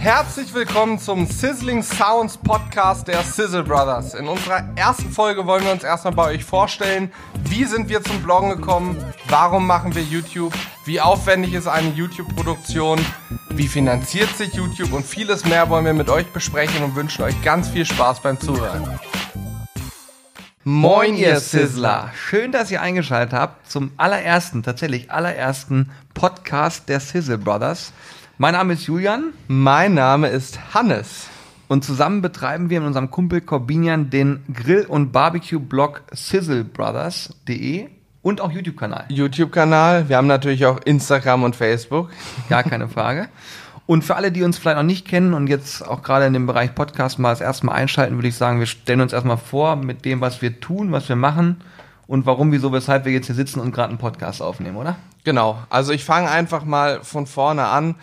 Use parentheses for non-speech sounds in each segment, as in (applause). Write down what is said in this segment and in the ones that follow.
Herzlich willkommen zum Sizzling Sounds Podcast der Sizzle Brothers. In unserer ersten Folge wollen wir uns erstmal bei euch vorstellen, wie sind wir zum Bloggen gekommen, warum machen wir YouTube, wie aufwendig ist eine YouTube-Produktion, wie finanziert sich YouTube und vieles mehr wollen wir mit euch besprechen und wünschen euch ganz viel Spaß beim Zuhören. Moin, ihr Sizzler! Schön, dass ihr eingeschaltet habt zum allerersten, tatsächlich allerersten Podcast der Sizzle Brothers. Mein Name ist Julian. Mein Name ist Hannes. Und zusammen betreiben wir mit unserem Kumpel Corbinian den Grill- und Barbecue-Blog sizzlebrothers.de und auch YouTube-Kanal. YouTube-Kanal. Wir haben natürlich auch Instagram und Facebook. Gar keine Frage. Und für alle, die uns vielleicht noch nicht kennen und jetzt auch gerade in dem Bereich Podcast mal das erste Mal einschalten, würde ich sagen, wir stellen uns erstmal vor mit dem, was wir tun, was wir machen und warum, wieso, weshalb wir jetzt hier sitzen und gerade einen Podcast aufnehmen, oder? Genau. Also ich fange einfach mal von vorne an.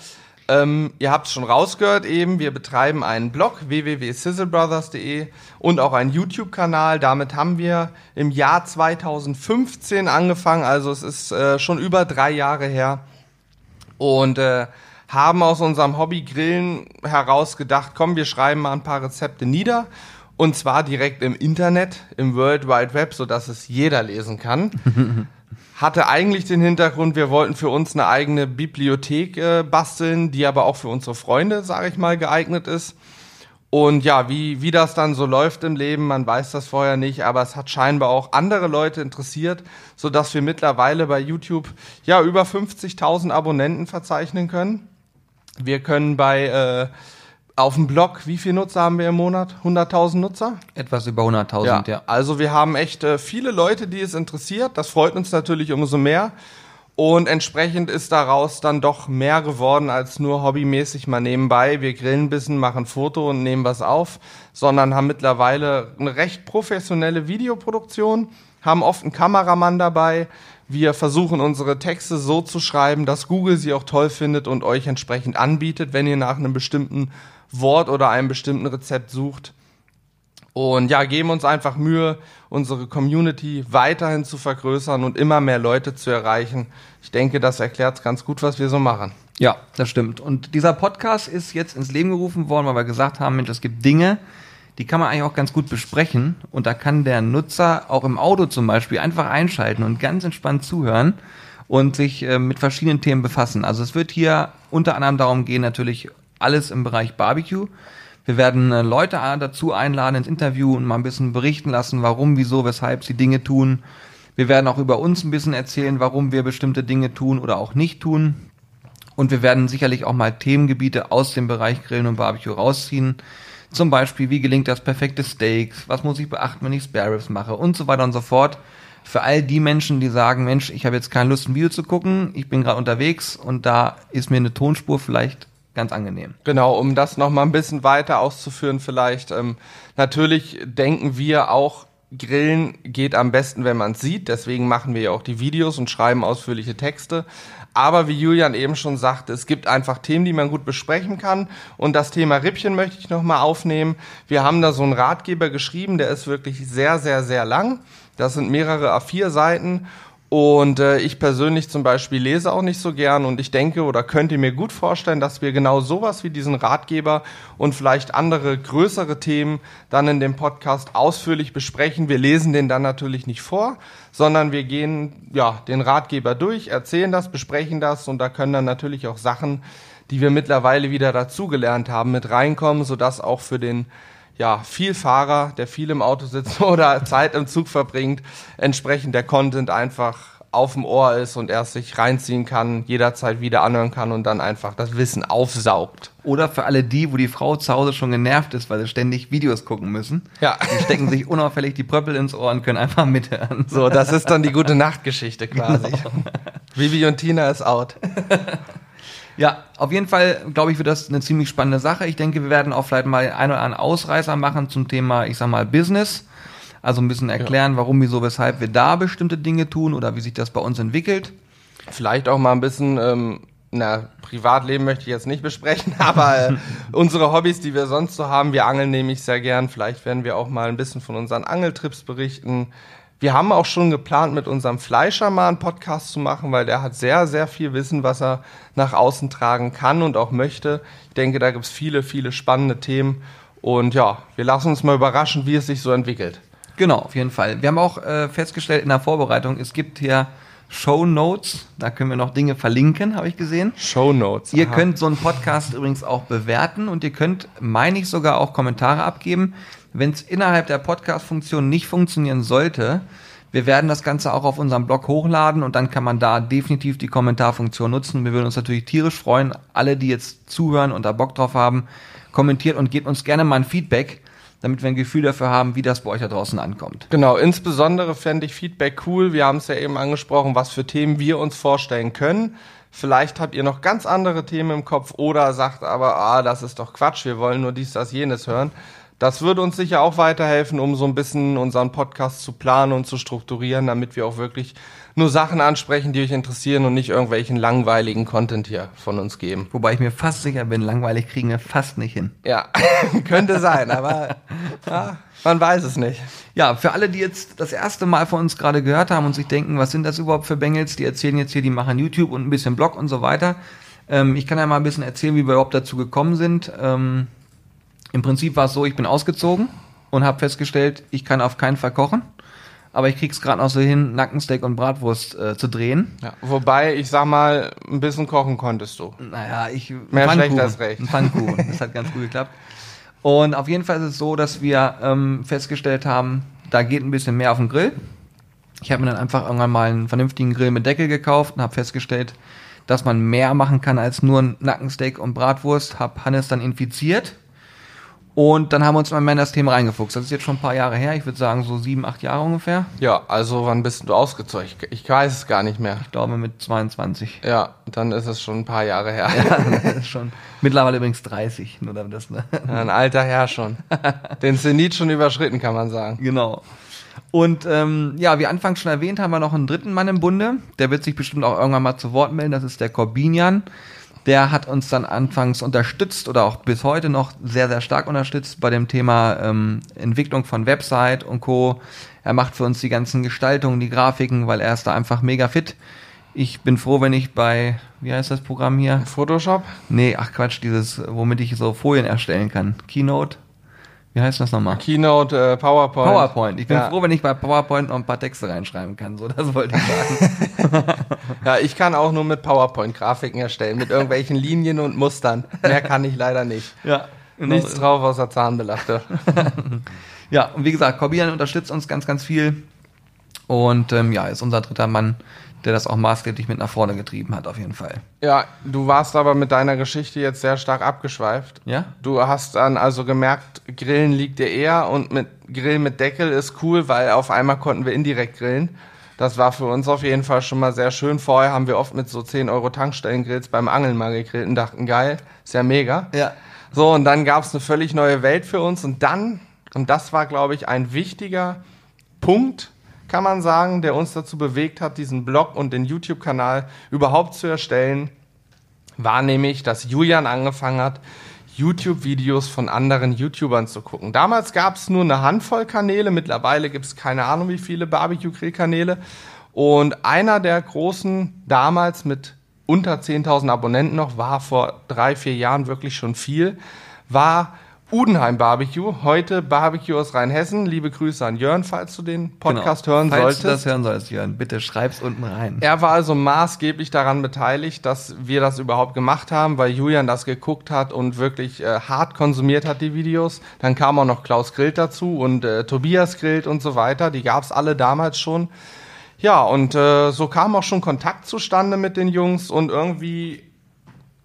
Ähm, ihr habt es schon rausgehört eben, wir betreiben einen Blog www.sizzlebrothers.de und auch einen YouTube-Kanal. Damit haben wir im Jahr 2015 angefangen, also es ist äh, schon über drei Jahre her. Und äh, haben aus unserem Hobby Grillen heraus gedacht, komm, wir schreiben mal ein paar Rezepte nieder. Und zwar direkt im Internet, im World Wide Web, sodass es jeder lesen kann. (laughs) hatte eigentlich den Hintergrund, wir wollten für uns eine eigene Bibliothek äh, basteln, die aber auch für unsere Freunde, sage ich mal, geeignet ist. Und ja, wie, wie das dann so läuft im Leben, man weiß das vorher nicht, aber es hat scheinbar auch andere Leute interessiert, so dass wir mittlerweile bei YouTube ja über 50.000 Abonnenten verzeichnen können. Wir können bei äh, auf dem Blog, wie viele Nutzer haben wir im Monat? 100.000 Nutzer? Etwas über 100.000, ja. ja. Also wir haben echt äh, viele Leute, die es interessiert. Das freut uns natürlich umso mehr. Und entsprechend ist daraus dann doch mehr geworden als nur hobbymäßig mal nebenbei. Wir grillen ein bisschen, machen ein Foto und nehmen was auf, sondern haben mittlerweile eine recht professionelle Videoproduktion, haben oft einen Kameramann dabei. Wir versuchen unsere Texte so zu schreiben, dass Google sie auch toll findet und euch entsprechend anbietet, wenn ihr nach einem bestimmten Wort oder einem bestimmten Rezept sucht. Und ja, geben uns einfach Mühe, unsere Community weiterhin zu vergrößern und immer mehr Leute zu erreichen. Ich denke, das erklärt ganz gut, was wir so machen. Ja, das stimmt. Und dieser Podcast ist jetzt ins Leben gerufen worden, weil wir gesagt haben, Mensch, es gibt Dinge, die kann man eigentlich auch ganz gut besprechen. Und da kann der Nutzer auch im Auto zum Beispiel einfach einschalten und ganz entspannt zuhören und sich äh, mit verschiedenen Themen befassen. Also es wird hier unter anderem darum gehen, natürlich alles im Bereich Barbecue. Wir werden äh, Leute dazu einladen ins Interview und mal ein bisschen berichten lassen, warum, wieso, weshalb sie Dinge tun. Wir werden auch über uns ein bisschen erzählen, warum wir bestimmte Dinge tun oder auch nicht tun. Und wir werden sicherlich auch mal Themengebiete aus dem Bereich Grillen und Barbecue rausziehen. Zum Beispiel, wie gelingt das perfekte Steak? Was muss ich beachten, wenn ich Spare Ribs mache? Und so weiter und so fort. Für all die Menschen, die sagen, Mensch, ich habe jetzt keine Lust, ein Video zu gucken, ich bin gerade unterwegs und da ist mir eine Tonspur vielleicht ganz angenehm. Genau, um das nochmal ein bisschen weiter auszuführen vielleicht. Ähm, natürlich denken wir auch, Grillen geht am besten, wenn man es sieht. Deswegen machen wir ja auch die Videos und schreiben ausführliche Texte. Aber wie Julian eben schon sagte, es gibt einfach Themen, die man gut besprechen kann. Und das Thema Rippchen möchte ich nochmal aufnehmen. Wir haben da so einen Ratgeber geschrieben, der ist wirklich sehr, sehr, sehr lang. Das sind mehrere A4-Seiten und äh, ich persönlich zum Beispiel lese auch nicht so gern und ich denke oder könnte mir gut vorstellen, dass wir genau sowas wie diesen Ratgeber und vielleicht andere größere Themen dann in dem Podcast ausführlich besprechen. Wir lesen den dann natürlich nicht vor, sondern wir gehen ja den Ratgeber durch, erzählen das, besprechen das und da können dann natürlich auch Sachen, die wir mittlerweile wieder dazugelernt haben, mit reinkommen, sodass auch für den ja, viel Fahrer, der viel im Auto sitzt (laughs) oder Zeit im Zug verbringt, entsprechend der Content einfach auf dem Ohr ist und er sich reinziehen kann, jederzeit wieder anhören kann und dann einfach das Wissen aufsaugt. Oder für alle die, wo die Frau zu Hause schon genervt ist, weil sie ständig Videos gucken müssen. Ja. Die stecken sich unauffällig die Pröppel ins Ohr und können einfach mithören. So, das ist dann die gute Nachtgeschichte quasi. Genau. (laughs) Vivi und Tina ist out. (laughs) Ja, auf jeden Fall, glaube ich, wird das eine ziemlich spannende Sache. Ich denke, wir werden auch vielleicht mal ein oder anderen Ausreißer machen zum Thema, ich sag mal, Business. Also ein bisschen erklären, ja. warum, wieso, weshalb wir da bestimmte Dinge tun oder wie sich das bei uns entwickelt. Vielleicht auch mal ein bisschen, ähm, na, Privatleben möchte ich jetzt nicht besprechen, (laughs) aber äh, unsere Hobbys, die wir sonst so haben, wir angeln nämlich sehr gern. Vielleicht werden wir auch mal ein bisschen von unseren Angeltrips berichten Wir haben auch schon geplant, mit unserem Fleischer mal einen Podcast zu machen, weil der hat sehr, sehr viel Wissen, was er nach außen tragen kann und auch möchte. Ich denke, da gibt es viele, viele spannende Themen. Und ja, wir lassen uns mal überraschen, wie es sich so entwickelt. Genau, auf jeden Fall. Wir haben auch äh, festgestellt in der Vorbereitung, es gibt hier Show Notes. Da können wir noch Dinge verlinken, habe ich gesehen. Show Notes. Ihr könnt so einen Podcast übrigens auch bewerten und ihr könnt, meine ich, sogar auch Kommentare abgeben. Wenn es innerhalb der Podcast-Funktion nicht funktionieren sollte, wir werden das Ganze auch auf unserem Blog hochladen und dann kann man da definitiv die Kommentarfunktion nutzen. Wir würden uns natürlich tierisch freuen. Alle, die jetzt zuhören und da Bock drauf haben, kommentiert und gebt uns gerne mal ein Feedback, damit wir ein Gefühl dafür haben, wie das bei euch da draußen ankommt. Genau, insbesondere fände ich Feedback cool. Wir haben es ja eben angesprochen, was für Themen wir uns vorstellen können. Vielleicht habt ihr noch ganz andere Themen im Kopf oder sagt aber, ah, das ist doch Quatsch, wir wollen nur dies, das, jenes hören. Das würde uns sicher auch weiterhelfen, um so ein bisschen unseren Podcast zu planen und zu strukturieren, damit wir auch wirklich nur Sachen ansprechen, die euch interessieren und nicht irgendwelchen langweiligen Content hier von uns geben. Wobei ich mir fast sicher bin, langweilig kriegen wir fast nicht hin. Ja, (laughs) könnte sein, aber ja, man weiß es nicht. Ja, für alle, die jetzt das erste Mal von uns gerade gehört haben und sich denken, was sind das überhaupt für Bengels? Die erzählen jetzt hier, die machen YouTube und ein bisschen Blog und so weiter. Ähm, ich kann ja mal ein bisschen erzählen, wie wir überhaupt dazu gekommen sind. Ähm, im Prinzip war es so, ich bin ausgezogen und habe festgestellt, ich kann auf keinen Fall kochen. Aber ich krieg's gerade noch so hin, Nackensteak und Bratwurst äh, zu drehen. Ja, wobei, ich sag mal, ein bisschen kochen konntest du. Naja, ich. Mehr schlecht als recht. Ein Pfannkuchen. (laughs) Das hat ganz gut geklappt. Und auf jeden Fall ist es so, dass wir ähm, festgestellt haben, da geht ein bisschen mehr auf den Grill. Ich habe mir dann einfach irgendwann mal einen vernünftigen Grill mit Deckel gekauft und habe festgestellt, dass man mehr machen kann als nur ein Nackensteak und Bratwurst. Hab Hannes dann infiziert und dann haben wir uns mal in das Thema reingefuchst. Das ist jetzt schon ein paar Jahre her. Ich würde sagen so sieben, acht Jahre ungefähr. Ja, also wann bist du ausgezogen? Ich, ich weiß es gar nicht mehr. Ich glaube mit 22. Ja, dann ist es schon ein paar Jahre her. Ja, ist schon. Mittlerweile übrigens 30. Nur damit das, ne? Ein alter Herr schon. Den Zenit schon überschritten, kann man sagen. Genau. Und ähm, ja, wie anfangs schon erwähnt, haben wir noch einen dritten Mann im Bunde. Der wird sich bestimmt auch irgendwann mal zu Wort melden. Das ist der Corbinian. Der hat uns dann anfangs unterstützt oder auch bis heute noch sehr, sehr stark unterstützt bei dem Thema ähm, Entwicklung von Website und Co. Er macht für uns die ganzen Gestaltungen, die Grafiken, weil er ist da einfach mega fit. Ich bin froh, wenn ich bei, wie heißt das Programm hier? Photoshop? Nee, ach Quatsch, dieses, womit ich so Folien erstellen kann. Keynote? Wie heißt das nochmal? Keynote, äh, PowerPoint. PowerPoint. Ich bin ja. froh, wenn ich bei PowerPoint noch ein paar Texte reinschreiben kann. So, das wollte ich sagen. (laughs) ja, ich kann auch nur mit PowerPoint Grafiken erstellen, mit irgendwelchen Linien und Mustern. Mehr kann ich leider nicht. Ja. Genau. Nichts drauf außer Zahnbelachte. (laughs) ja, und wie gesagt, Corbian unterstützt uns ganz, ganz viel. Und ähm, ja, ist unser dritter Mann der das auch maßgeblich mit nach vorne getrieben hat, auf jeden Fall. Ja, du warst aber mit deiner Geschichte jetzt sehr stark abgeschweift. Ja? Du hast dann also gemerkt, Grillen liegt dir eher und mit Grill mit Deckel ist cool, weil auf einmal konnten wir indirekt grillen. Das war für uns auf jeden Fall schon mal sehr schön. Vorher haben wir oft mit so 10 Euro Tankstellengrills beim Angeln mal gegrillt und dachten, geil, ist ja mega. Ja. So, und dann gab es eine völlig neue Welt für uns und dann, und das war, glaube ich, ein wichtiger Punkt, kann man sagen, der uns dazu bewegt hat, diesen Blog und den YouTube-Kanal überhaupt zu erstellen, war nämlich, dass Julian angefangen hat, YouTube-Videos von anderen YouTubern zu gucken. Damals gab es nur eine Handvoll Kanäle, mittlerweile gibt es keine Ahnung wie viele Barbecue-Grill-Kanäle. Und einer der großen, damals mit unter 10.000 Abonnenten noch, war vor drei, vier Jahren wirklich schon viel, war Udenheim Barbecue, heute Barbecue aus Rheinhessen. Liebe Grüße an Jörn, falls du den Podcast genau. hören falls solltest. Falls du das hören sollst, Jörn, bitte schreib's unten rein. Er war also maßgeblich daran beteiligt, dass wir das überhaupt gemacht haben, weil Julian das geguckt hat und wirklich äh, hart konsumiert hat, die Videos. Dann kam auch noch Klaus Grillt dazu und äh, Tobias Grillt und so weiter. Die gab's alle damals schon. Ja, und äh, so kam auch schon Kontakt zustande mit den Jungs und irgendwie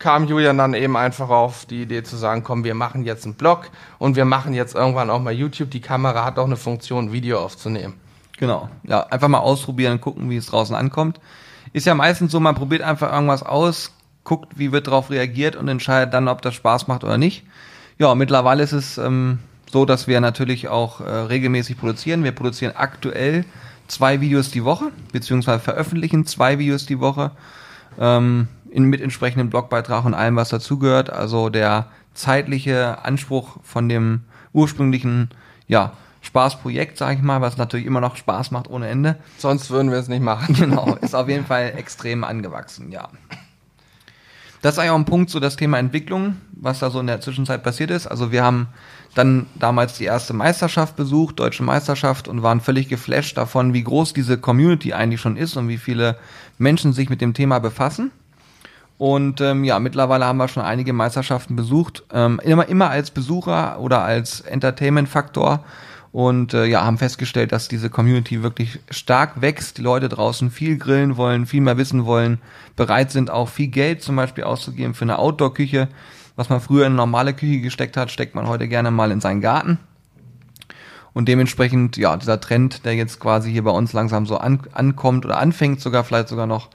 kam Julian dann eben einfach auf die Idee zu sagen, komm, wir machen jetzt einen Blog und wir machen jetzt irgendwann auch mal YouTube. Die Kamera hat auch eine Funktion, Video aufzunehmen. Genau. Ja, einfach mal ausprobieren, gucken, wie es draußen ankommt. Ist ja meistens so, man probiert einfach irgendwas aus, guckt, wie wird darauf reagiert und entscheidet dann, ob das Spaß macht oder nicht. Ja, mittlerweile ist es ähm, so, dass wir natürlich auch äh, regelmäßig produzieren. Wir produzieren aktuell zwei Videos die Woche, beziehungsweise veröffentlichen zwei Videos die Woche. Ähm, in, mit entsprechendem Blogbeitrag und allem, was dazugehört. Also der zeitliche Anspruch von dem ursprünglichen, ja, Spaßprojekt, sage ich mal, was natürlich immer noch Spaß macht ohne Ende. Sonst würden wir es nicht machen. (laughs) Genau, ist auf jeden Fall extrem angewachsen, ja. Das ist eigentlich auch ein Punkt, so das Thema Entwicklung, was da so in der Zwischenzeit passiert ist. Also wir haben dann damals die erste Meisterschaft besucht, deutsche Meisterschaft, und waren völlig geflasht davon, wie groß diese Community eigentlich schon ist und wie viele Menschen sich mit dem Thema befassen. Und ähm, ja, mittlerweile haben wir schon einige Meisterschaften besucht, ähm, immer, immer als Besucher oder als Entertainment-Faktor und äh, ja, haben festgestellt, dass diese Community wirklich stark wächst, die Leute draußen viel grillen wollen, viel mehr wissen wollen, bereit sind auch viel Geld zum Beispiel auszugeben für eine Outdoor-Küche. Was man früher in eine normale Küche gesteckt hat, steckt man heute gerne mal in seinen Garten. Und dementsprechend, ja, dieser Trend, der jetzt quasi hier bei uns langsam so an, ankommt oder anfängt sogar, vielleicht sogar noch,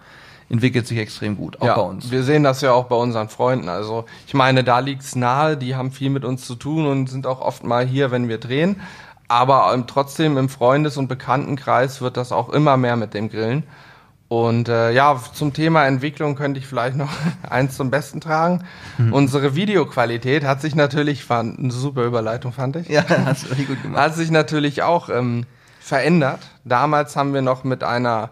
entwickelt sich extrem gut, auch ja, bei uns. Wir sehen das ja auch bei unseren Freunden. Also ich meine, da liegt's nahe, die haben viel mit uns zu tun und sind auch oft mal hier, wenn wir drehen. Aber ähm, trotzdem im Freundes- und Bekanntenkreis wird das auch immer mehr mit dem Grillen. Und äh, ja, zum Thema Entwicklung könnte ich vielleicht noch (laughs) eins zum Besten tragen. Mhm. Unsere Videoqualität hat sich natürlich, war eine super Überleitung, fand ich. Ja, (laughs) hast du gut gemacht. Hat sich natürlich auch ähm, verändert. Damals haben wir noch mit einer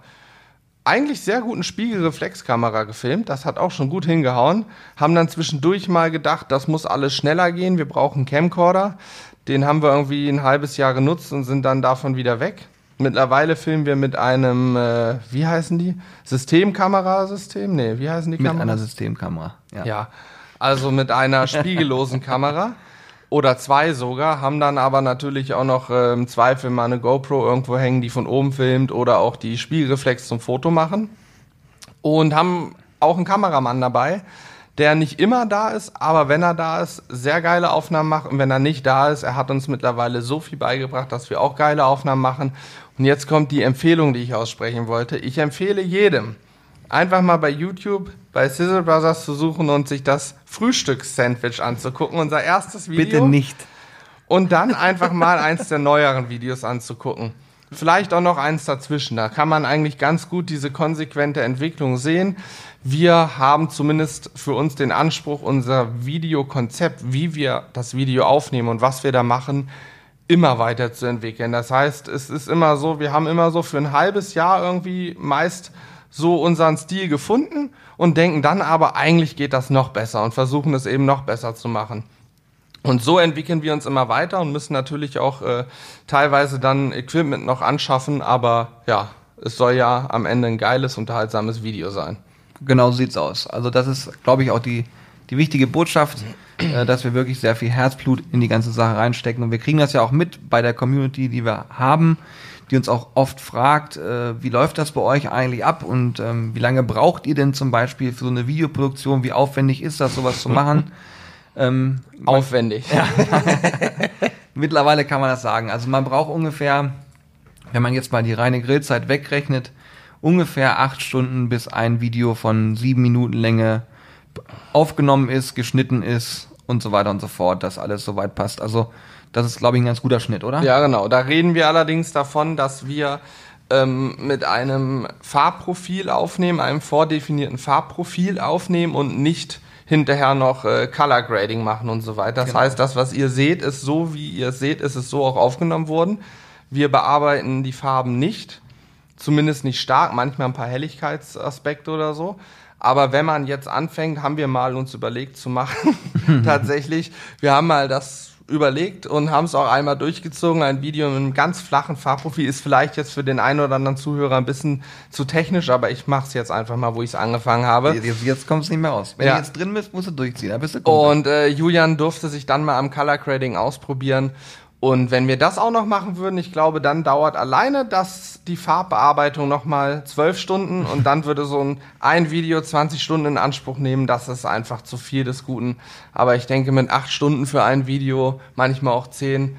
eigentlich sehr guten Spiegelreflexkamera gefilmt. Das hat auch schon gut hingehauen. Haben dann zwischendurch mal gedacht, das muss alles schneller gehen. Wir brauchen Camcorder. Den haben wir irgendwie ein halbes Jahr genutzt und sind dann davon wieder weg. Mittlerweile filmen wir mit einem, äh, wie heißen die? Systemkamerasystem? Nee, wie heißen die Kameras? Mit einer Systemkamera, ja. Ja, also mit einer spiegellosen Kamera oder zwei sogar, haben dann aber natürlich auch noch äh, im Zweifel mal eine GoPro irgendwo hängen, die von oben filmt oder auch die Spiegelreflex zum Foto machen. Und haben auch einen Kameramann dabei, der nicht immer da ist, aber wenn er da ist, sehr geile Aufnahmen macht. Und wenn er nicht da ist, er hat uns mittlerweile so viel beigebracht, dass wir auch geile Aufnahmen machen. Und jetzt kommt die Empfehlung, die ich aussprechen wollte. Ich empfehle jedem, einfach mal bei YouTube bei Sizzle Brothers zu suchen und sich das Frühstückssandwich anzugucken. Unser erstes Video. Bitte nicht. Und dann einfach mal eins der neueren Videos anzugucken. Vielleicht auch noch eins dazwischen. Da kann man eigentlich ganz gut diese konsequente Entwicklung sehen. Wir haben zumindest für uns den Anspruch, unser Videokonzept, wie wir das Video aufnehmen und was wir da machen, immer weiterzuentwickeln. Das heißt, es ist immer so, wir haben immer so für ein halbes Jahr irgendwie meist so unseren Stil gefunden und denken dann aber, eigentlich geht das noch besser und versuchen es eben noch besser zu machen. Und so entwickeln wir uns immer weiter und müssen natürlich auch äh, teilweise dann Equipment noch anschaffen, aber ja, es soll ja am Ende ein geiles, unterhaltsames Video sein. Genau so sieht's aus. Also das ist, glaube ich, auch die, die wichtige Botschaft, äh, dass wir wirklich sehr viel Herzblut in die ganze Sache reinstecken. Und wir kriegen das ja auch mit bei der Community, die wir haben, die uns auch oft fragt, äh, wie läuft das bei euch eigentlich ab und ähm, wie lange braucht ihr denn zum Beispiel für so eine Videoproduktion? Wie aufwendig ist das, sowas zu machen? (laughs) ähm, aufwendig. Ja. (laughs) Mittlerweile kann man das sagen. Also man braucht ungefähr, wenn man jetzt mal die reine Grillzeit wegrechnet, ungefähr acht Stunden, bis ein Video von sieben Minuten Länge aufgenommen ist, geschnitten ist und so weiter und so fort, dass alles soweit passt. Also das ist, glaube ich, ein ganz guter Schnitt, oder? Ja, genau. Da reden wir allerdings davon, dass wir ähm, mit einem Farbprofil aufnehmen, einem vordefinierten Farbprofil aufnehmen und nicht hinterher noch äh, Color Grading machen und so weiter. Das genau. heißt, das, was ihr seht, ist so, wie ihr es seht, ist es so auch aufgenommen worden. Wir bearbeiten die Farben nicht, zumindest nicht stark, manchmal ein paar Helligkeitsaspekte oder so. Aber wenn man jetzt anfängt, haben wir mal uns überlegt zu machen, (laughs) tatsächlich, wir haben mal das überlegt und haben es auch einmal durchgezogen. Ein Video mit einem ganz flachen Farbprofil ist vielleicht jetzt für den einen oder anderen Zuhörer ein bisschen zu technisch, aber ich mache es jetzt einfach mal, wo ich es angefangen habe. Jetzt, jetzt kommt es nicht mehr raus. Wenn ja. du jetzt drin bist, musst du durchziehen. Da bist du und äh, Julian durfte sich dann mal am Color Grading ausprobieren und wenn wir das auch noch machen würden, ich glaube, dann dauert alleine das die Farbbearbeitung nochmal zwölf Stunden und dann würde so ein, ein Video 20 Stunden in Anspruch nehmen. Das ist einfach zu viel des Guten. Aber ich denke, mit acht Stunden für ein Video, manchmal auch zehn,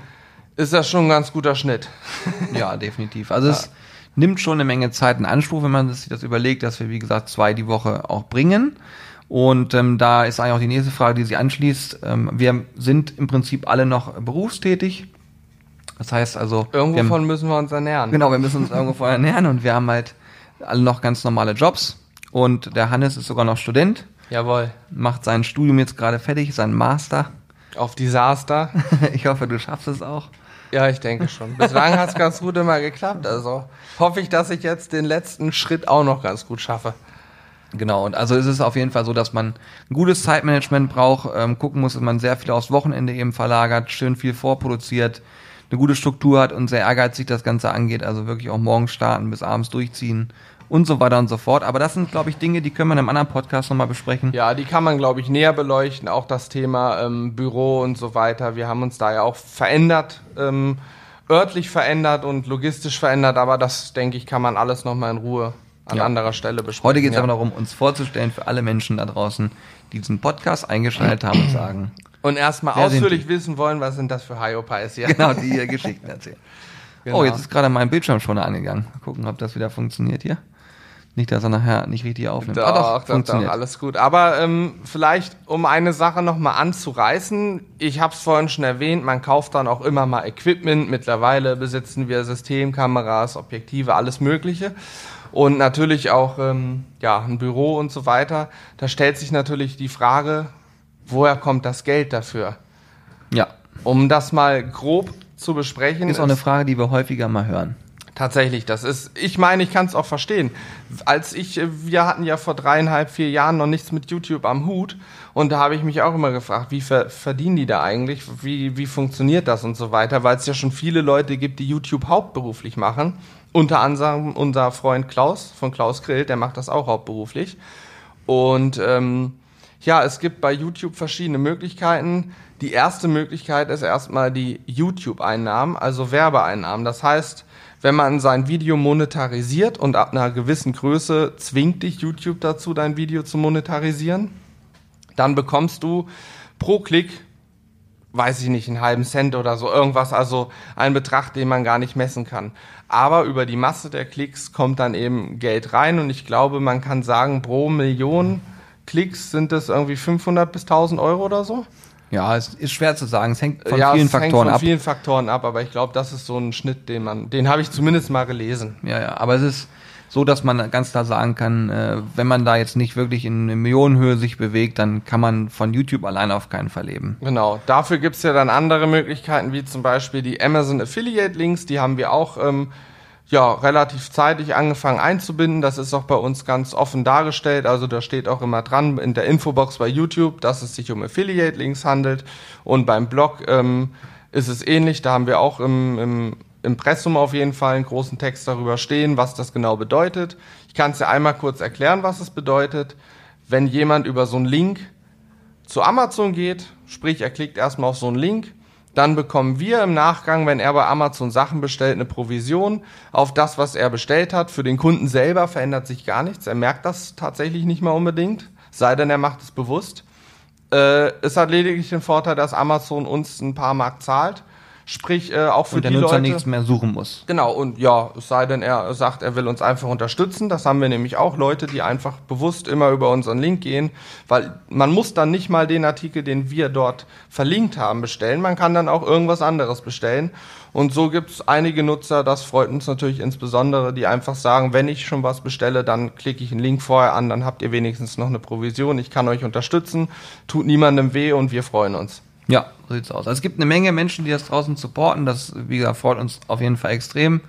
ist das schon ein ganz guter Schnitt. (laughs) Ja, definitiv. Also ja. es nimmt schon eine Menge Zeit in Anspruch, wenn man sich das überlegt, dass wir, wie gesagt, zwei die Woche auch bringen. Und ähm, da ist eigentlich auch die nächste Frage, die sich anschließt. Ähm, wir sind im Prinzip alle noch berufstätig. Das heißt also. Irgendwovon haben, müssen wir uns ernähren. Genau, wir müssen uns irgendwo (laughs) ernähren und wir haben halt alle noch ganz normale Jobs. Und der Hannes ist sogar noch Student. Jawohl. Macht sein Studium jetzt gerade fertig, sein Master. Auf Desaster. (laughs) ich hoffe, du schaffst es auch. Ja, ich denke schon. Bislang hat es ganz gut immer geklappt. Also hoffe ich, dass ich jetzt den letzten Schritt auch noch ganz gut schaffe. Genau, und also es ist auf jeden Fall so, dass man ein gutes Zeitmanagement braucht, ähm, gucken muss, dass man sehr viel aufs Wochenende eben verlagert, schön viel vorproduziert, eine gute Struktur hat und sehr ehrgeizig das Ganze angeht, also wirklich auch morgens starten, bis abends durchziehen und so weiter und so fort. Aber das sind, glaube ich, Dinge, die können wir in einem anderen Podcast nochmal besprechen. Ja, die kann man, glaube ich, näher beleuchten. Auch das Thema ähm, Büro und so weiter. Wir haben uns da ja auch verändert, ähm, örtlich verändert und logistisch verändert. Aber das, denke ich, kann man alles nochmal in Ruhe an Ja. anderer Stelle besprechen. Heute geht es ja. aber darum, uns vorzustellen für alle Menschen da draußen, die diesen Podcast eingeschaltet haben und sagen, Und erstmal Wer ausführlich wissen wollen, was sind das für Hyopies hier. genau, die ihr Geschichten erzählen. (laughs) Genau. Oh, jetzt ist gerade mein Bildschirm schon angegangen. Mal gucken, ob das wieder funktioniert hier. Nicht, dass er nachher nicht richtig aufnimmt. Doch, Ah, doch, doch, alles gut. Aber ähm, vielleicht, um eine Sache nochmal anzureißen, ich habe es vorhin schon erwähnt, man kauft dann auch immer mal Equipment. Mittlerweile besitzen wir Systemkameras, Objektive, alles Mögliche. Und natürlich auch ähm, ja, ein Büro und so weiter. Da stellt sich natürlich die Frage, woher kommt das Geld dafür? Ja, Um das mal grob zu besprechen. ist auch eine Frage, die wir häufiger mal hören. Tatsächlich, das ist, ich meine, ich kann es auch verstehen. Als ich, äh, wir hatten ja vor dreieinhalb, vier Jahren noch nichts mit YouTube am Hut und da habe ich mich auch immer gefragt, wie ver verdienen die da eigentlich, wie, wie funktioniert das und so weiter, weil es ja schon viele Leute gibt, die YouTube hauptberuflich machen. Unter anderem unser Freund Klaus von Klaus Grill, der macht das auch hauptberuflich. Und ähm, ja, es gibt bei YouTube verschiedene Möglichkeiten. Die erste Möglichkeit ist erstmal die YouTube-Einnahmen, also Werbeeinnahmen. Das heißt, wenn man sein Video monetarisiert und ab einer gewissen Größe zwingt dich YouTube dazu, dein Video zu monetarisieren, dann bekommst du pro Klick, weiß ich nicht, einen halben Cent oder so irgendwas, also ein Betrag, den man gar nicht messen kann. Aber über die Masse der Klicks kommt dann eben Geld rein und ich glaube, man kann sagen, pro Million Klicks sind es irgendwie 500 bis 1000 Euro oder so. Ja, es ist schwer zu sagen. Es hängt von ja, vielen es hängt Faktoren von ab. vielen Faktoren ab, aber ich glaube, das ist so ein Schnitt, den man, den habe ich zumindest mal gelesen. Ja, ja, aber es ist so, dass man ganz klar sagen kann, äh, wenn man da jetzt nicht wirklich in Millionenhöhe sich bewegt, dann kann man von YouTube allein auf keinen Fall leben. Genau, dafür gibt's ja dann andere Möglichkeiten, wie zum Beispiel die Amazon Affiliate Links, die haben wir auch ähm, ja, relativ zeitig angefangen einzubinden. Das ist auch bei uns ganz offen dargestellt. Also da steht auch immer dran in der Infobox bei YouTube, dass es sich um Affiliate Links handelt. Und beim Blog ähm, ist es ähnlich. Da haben wir auch im, im Impressum auf jeden Fall einen großen Text darüber stehen, was das genau bedeutet. Ich kann es ja einmal kurz erklären, was es bedeutet. Wenn jemand über so einen Link zu Amazon geht, sprich er klickt erstmal auf so einen Link, dann bekommen wir im Nachgang, wenn er bei Amazon Sachen bestellt, eine Provision auf das, was er bestellt hat. Für den Kunden selber verändert sich gar nichts. Er merkt das tatsächlich nicht mal unbedingt, sei denn er macht es bewusst. Äh, es hat lediglich den Vorteil, dass Amazon uns ein paar Mark zahlt. Sprich, äh, auch für Und der die Nutzer Leute. nichts mehr suchen muss. Genau, und ja, es sei denn, er sagt, er will uns einfach unterstützen. Das haben wir nämlich auch Leute, die einfach bewusst immer über unseren Link gehen, weil man muss dann nicht mal den Artikel, den wir dort verlinkt haben, bestellen. Man kann dann auch irgendwas anderes bestellen. Und so gibt es einige Nutzer, das freut uns natürlich insbesondere, die einfach sagen, wenn ich schon was bestelle, dann klicke ich einen Link vorher an, dann habt ihr wenigstens noch eine Provision. Ich kann euch unterstützen, tut niemandem weh und wir freuen uns. Ja, so sieht's aus. Also es gibt eine Menge Menschen, die das draußen supporten. Das, wie gesagt, freut uns auf jeden Fall extrem.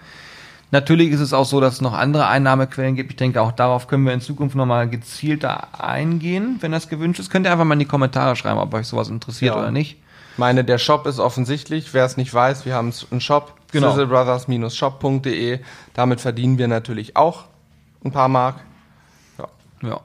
Natürlich ist es auch so, dass es noch andere Einnahmequellen gibt. Ich denke, auch darauf können wir in Zukunft nochmal gezielter eingehen, wenn das gewünscht ist. Könnt ihr einfach mal in die Kommentare schreiben, ob euch sowas interessiert Ja. oder nicht. Ich meine, der Shop ist offensichtlich. Wer es nicht weiß, wir haben einen Shop, Genau. sizzlebrothers-shop.de. Damit verdienen wir natürlich auch ein paar Mark. Ja.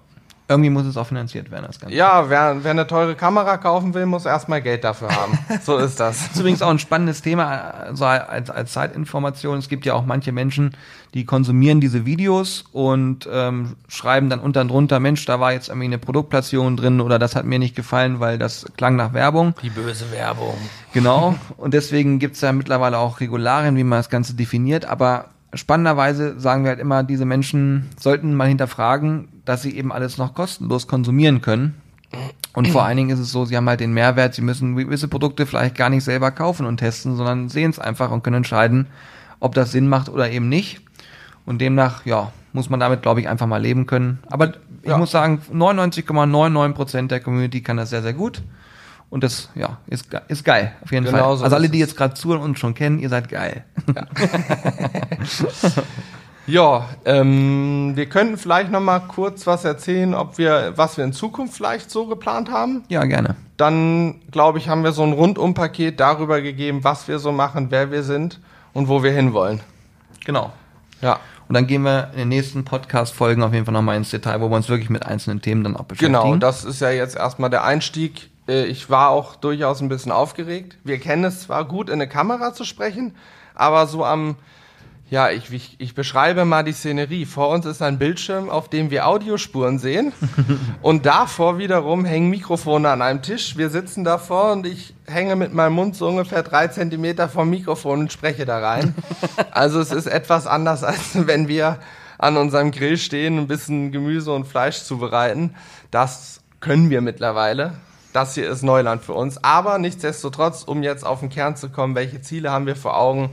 Irgendwie muss es auch finanziert werden, das Ganze. Ja, wer, wer eine teure Kamera kaufen will, muss erstmal Geld dafür haben. (laughs) so ist das. Das ist übrigens auch ein spannendes Thema, so als, als Zeitinformation. Es gibt ja auch manche Menschen, die konsumieren diese Videos und ähm, schreiben dann unten drunter, Mensch, da war jetzt irgendwie eine Produktplatzierung drin oder das hat mir nicht gefallen, weil das klang nach Werbung. Die böse Werbung. Genau. (laughs) Und deswegen gibt's ja mittlerweile auch Regularien, wie man das Ganze definiert. Aber spannenderweise sagen wir halt immer, diese Menschen sollten mal hinterfragen, dass sie eben alles noch kostenlos konsumieren können. Und vor allen Dingen ist es so, sie haben halt den Mehrwert, sie müssen gewisse Produkte vielleicht gar nicht selber kaufen und testen, sondern sehen es einfach und können entscheiden, ob das Sinn macht oder eben nicht. Und demnach, ja, muss man damit, glaube ich, einfach mal leben können. Aber ich Ja. muss sagen, 99,99 Prozent der Community kann das sehr, sehr gut. Und das, ja, ist, ist geil, auf jeden Genau Fall. so also alle, die jetzt gerade zuhören und uns schon kennen, ihr seid geil. Ja, (laughs) (laughs) ähm, wir könnten vielleicht noch mal kurz was erzählen, ob wir, was wir in Zukunft vielleicht so geplant haben. Ja, gerne. Dann, glaube ich, haben wir so ein Rundumpaket darüber gegeben, was wir so machen, wer wir sind und wo wir hinwollen. Genau. Ja, Und dann gehen wir in den nächsten Podcast-Folgen auf jeden Fall nochmal ins Detail, wo wir uns wirklich mit einzelnen Themen dann auch beschäftigen. genau. Das ist ja jetzt erstmal der Einstieg. Äh, Ich war auch durchaus ein bisschen aufgeregt. Wir kennen es zwar gut, in eine Kamera zu sprechen, aber so am, ja, ich, ich, ich beschreibe mal die Szenerie. Vor uns ist ein Bildschirm, auf dem wir Audiospuren sehen. (laughs) und davor wiederum hängen Mikrofone an einem Tisch. Wir sitzen davor und ich hänge mit meinem Mund so ungefähr drei Zentimeter vom Mikrofon und spreche da rein. (laughs) Also es ist etwas anders, als wenn wir an unserem Grill stehen, ein bisschen Gemüse und Fleisch zubereiten. Das können wir mittlerweile. Das hier ist Neuland für uns. Aber nichtsdestotrotz, um jetzt auf den Kern zu kommen, welche Ziele haben wir vor Augen?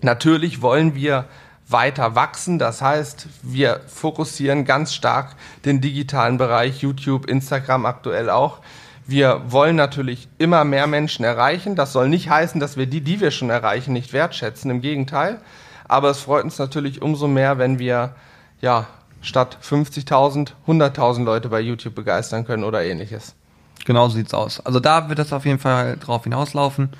Natürlich wollen wir weiter wachsen. Das heißt, wir fokussieren ganz stark den digitalen Bereich, YouTube, Instagram aktuell auch. Wir wollen natürlich immer mehr Menschen erreichen. Das soll nicht heißen, dass wir die, die wir schon erreichen, nicht wertschätzen. Im Gegenteil. Aber es freut uns natürlich umso mehr, wenn wir ja statt 50.000 100.000 Leute bei YouTube begeistern können oder ähnliches. Genau so sieht's aus. Also da wird das auf jeden Fall drauf hinauslaufen.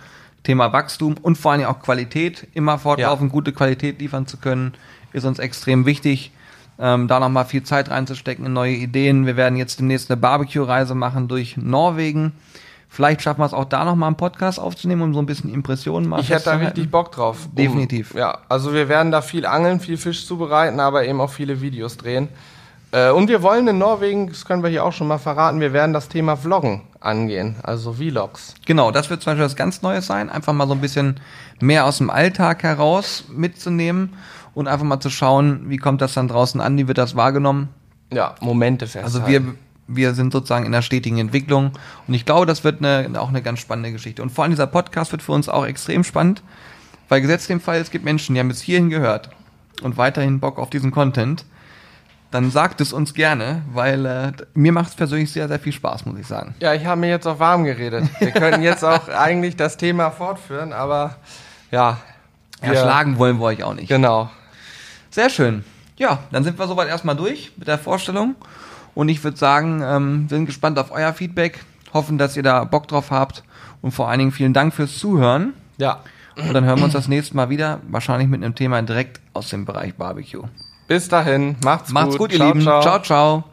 Thema Wachstum und vor allem auch Qualität, immer fortlaufend gute Qualität liefern zu können, ist uns extrem wichtig. Ähm, da nochmal viel Zeit reinzustecken in neue Ideen. Wir werden jetzt demnächst eine Barbecue-Reise machen durch Norwegen. Vielleicht schaffen wir es auch da nochmal einen Podcast aufzunehmen, um so ein bisschen Impressionen mal Ich hätte da richtig Bock drauf. Um- Definitiv. Ja, also wir werden da viel angeln, viel Fisch zubereiten, aber eben auch viele Videos drehen. Äh, und wir wollen in Norwegen, das können wir hier auch schon mal verraten, wir werden das Thema Vloggen angehen, also Vlogs. Genau, das wird zum Beispiel was ganz Neues sein. Einfach mal so ein bisschen mehr aus dem Alltag heraus mitzunehmen und einfach mal zu schauen, wie kommt das dann draußen an, wie wird das wahrgenommen. Ja, Momente Also festhalten. wir, wir sind sozusagen in der stetigen Entwicklung und ich glaube, das wird eine, auch eine ganz spannende Geschichte. Und vor allem dieser Podcast wird für uns auch extrem spannend, weil gesetzt dem Fall, es gibt Menschen, die haben bis hierhin gehört und weiterhin Bock auf diesen Content, dann sagt es uns gerne, weil äh, mir macht es persönlich sehr, sehr viel Spaß, muss ich sagen. Ja, ich habe mir jetzt auch warm geredet. Wir könnten jetzt auch (laughs) eigentlich das Thema fortführen, aber ja. Erschlagen wollen wir euch auch nicht. Genau. Sehr schön. Ja, dann sind wir soweit erstmal durch mit der Vorstellung. Und ich würde sagen, ähm, wir sind gespannt auf euer Feedback, hoffen, dass ihr da Bock drauf habt. Und vor allen Dingen vielen Dank fürs Zuhören. Ja. Und dann hören wir uns das nächste Mal wieder, wahrscheinlich mit einem Thema direkt aus dem Bereich Barbecue. Bis dahin, macht's, Macht's gut, ihr Ciao, Lieben. ciao. ciao.